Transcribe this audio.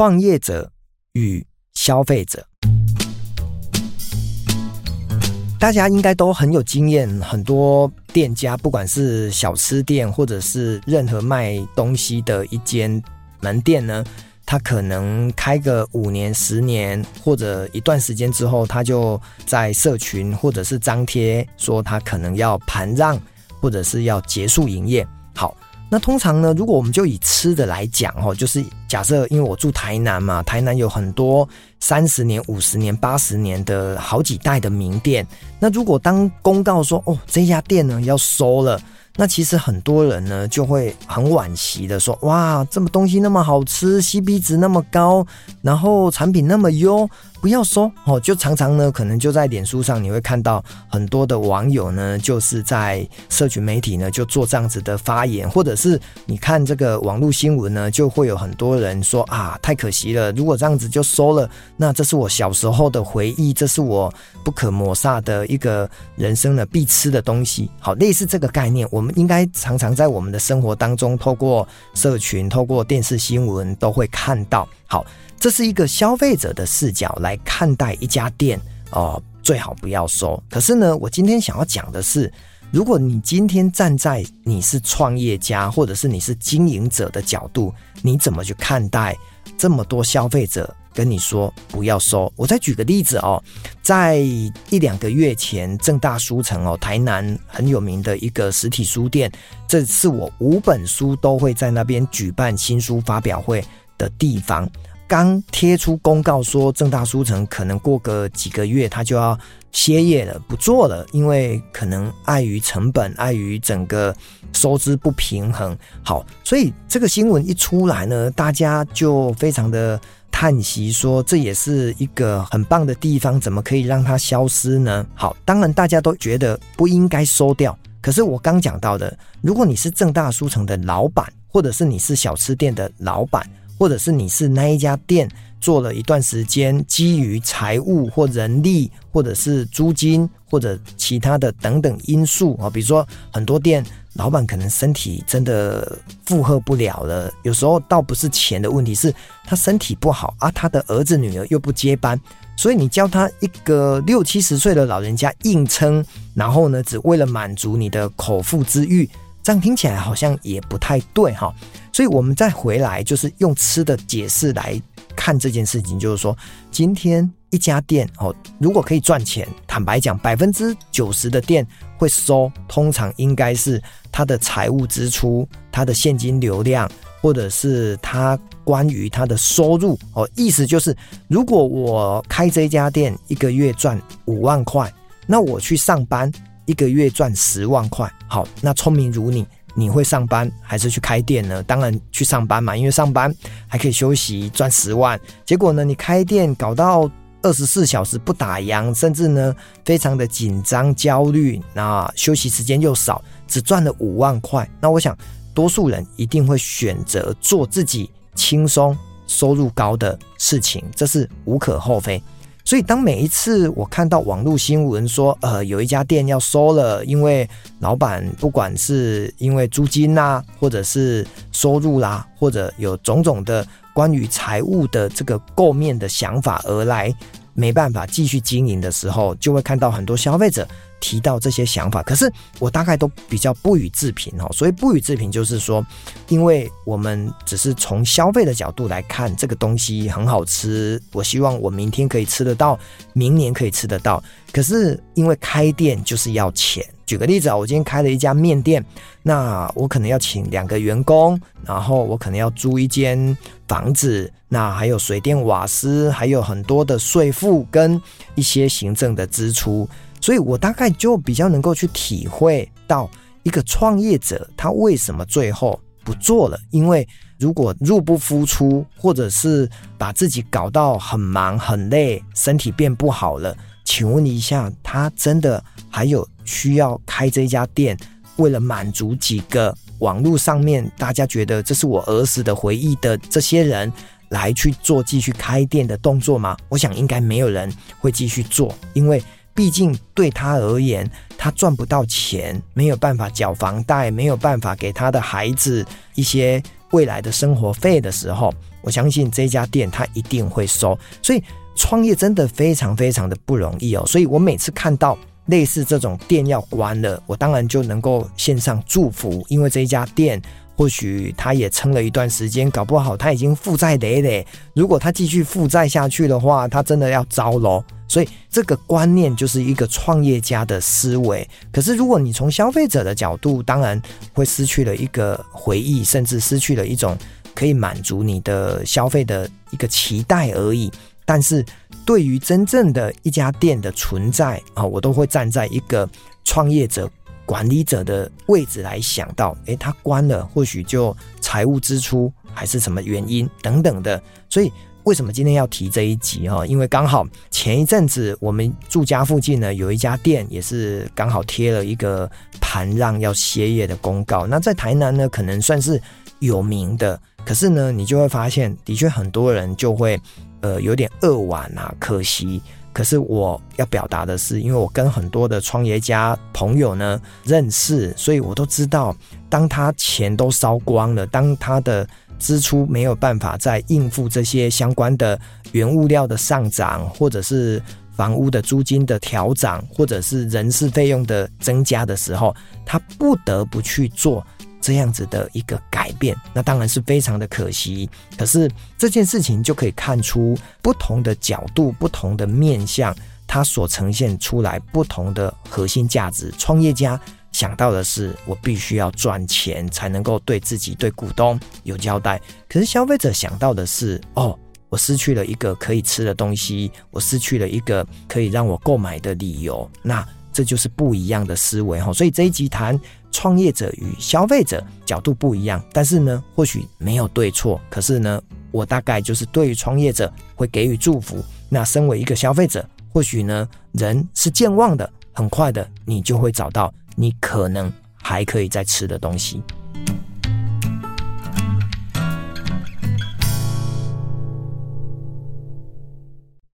创业者与消费者。大家应该都很有经验，很多店家，不管是小吃店或者是任何卖东西的一间门店呢，他可能开个五年、十年或者一段时间之后，他就在社群或者是张贴说他可能要盘让或者是要结束营业。那通常呢，如果我们就以吃的来讲哦，就是假设，因为我住台南嘛，台南有很多三十年、五十年、八十年的好几代的名店。那如果当公告说哦，这家店呢要收了。那其实很多人呢就会很惋惜的说：“哇，这么东西那么好吃，CP 值那么高，然后产品那么优，不要收哦。”就常常呢，可能就在脸书上你会看到很多的网友呢，就是在社群媒体呢就做这样子的发言，或者是你看这个网络新闻呢，就会有很多人说：“啊，太可惜了，如果这样子就收了，那这是我小时候的回忆，这是我不可抹煞的一个人生的必吃的东西。”好，类似这个概念，我们。应该常常在我们的生活当中，透过社群、透过电视新闻都会看到。好，这是一个消费者的视角来来看待一家店哦、最好不要收。可是呢，我今天想要讲的是，如果你今天站在你是创业家，或者是你是经营者的角度，你怎么去看待这么多消费者？跟你说不要收，我再举个例子哦，在一两个月前，正大书城哦，台南很有名的一个实体书店，这是我五本书都会在那边举办新书发表会的地方。刚贴出公告说，正大书城可能过个几个月，他就要歇业了，不做了，因为可能碍于成本，碍于整个收支不平衡。好，所以这个新闻一出来呢，大家就非常的叹息，说这也是一个很棒的地方，怎么可以让它消失呢？好，当然大家都觉得不应该收掉。可是我刚讲到的，如果你是正大书城的老板，或者是你是小吃店的老板。或者是你是那一家店做了一段时间，基于财务或人力，或者是租金或者其他的等等因素啊，比如说很多店老板可能身体真的负荷不了了，有时候倒不是钱的问题，是他身体不好啊，他的儿子女儿又不接班，所以你叫他一个六七十岁的老人家硬撑，然后呢，只为了满足你的口腹之欲。这样听起来好像也不太对哈，所以我们再回来，就是用吃的解释来看这件事情，就是说，今天一家店哦，如果可以赚钱，坦白讲，百分之九十的店会收，通常应该是它的财务支出、它的现金流量，或者是它关于它的收入哦，意思就是，如果我开这家店一个月赚五万块，那我去上班。一个月赚十万块，好，那聪明如你，你会上班还是去开店呢？当然去上班嘛，因为上班还可以休息，赚十万。结果呢，你开店搞到二十四小时不打烊，甚至呢非常的紧张焦虑，那休息时间又少，只赚了五万块。那我想，多数人一定会选择做自己轻松、收入高的事情，这是无可厚非。所以，当每一次我看到网络新闻说，呃，有一家店要收了，因为老板不管是因为租金啦，或者是收入啦，或者有种种的关于财务的这个构面的想法而来，没办法继续经营的时候，就会看到很多消费者。提到这些想法，可是我大概都比较不予置评哦。所以不予置评就是说，因为我们只是从消费的角度来看，这个东西很好吃，我希望我明天可以吃得到，明年可以吃得到。可是因为开店就是要钱。举个例子啊，我今天开了一家面店，那我可能要请两个员工，然后我可能要租一间房子，那还有水电瓦斯，还有很多的税负跟一些行政的支出。所以我大概就比较能够去体会到一个创业者他为什么最后不做了，因为如果入不敷出，或者是把自己搞到很忙很累，身体变不好了，请问一下，他真的还有需要开这家店，为了满足几个网络上面大家觉得这是我儿时的回忆的这些人来去做继续开店的动作吗？我想应该没有人会继续做，因为。毕竟对他而言，他赚不到钱，没有办法缴房贷，没有办法给他的孩子一些未来的生活费的时候，我相信这家店他一定会收。所以创业真的非常非常的不容易哦。所以我每次看到类似这种店要关了，我当然就能够线上祝福，因为这一家店。或许他也撑了一段时间，搞不好他已经负债累累。如果他继续负债下去的话，他真的要糟喽。所以这个观念就是一个创业家的思维。可是如果你从消费者的角度，当然会失去了一个回忆，甚至失去了一种可以满足你的消费的一个期待而已。但是对于真正的一家店的存在啊，我都会站在一个创业者。管理者的位置来想到，诶，他关了，或许就财务支出还是什么原因等等的。所以为什么今天要提这一集哈？因为刚好前一阵子我们住家附近呢，有一家店也是刚好贴了一个盘让要歇业的公告。那在台南呢，可能算是有名的，可是呢，你就会发现，的确很多人就会呃有点扼腕啊，可惜。可是我要表达的是，因为我跟很多的创业家朋友呢认识，所以我都知道，当他钱都烧光了，当他的支出没有办法再应付这些相关的原物料的上涨，或者是房屋的租金的调涨，或者是人事费用的增加的时候，他不得不去做。这样子的一个改变，那当然是非常的可惜。可是这件事情就可以看出不同的角度、不同的面向，它所呈现出来不同的核心价值。创业家想到的是，我必须要赚钱才能够对自己、对股东有交代。可是消费者想到的是，哦，我失去了一个可以吃的东西，我失去了一个可以让我购买的理由。那这就是不一样的思维哈。所以这一集谈。创业者与消费者角度不一样，但是呢，或许没有对错。可是呢，我大概就是对于创业者会给予祝福。那身为一个消费者，或许呢，人是健忘的，很快的，你就会找到你可能还可以再吃的东西。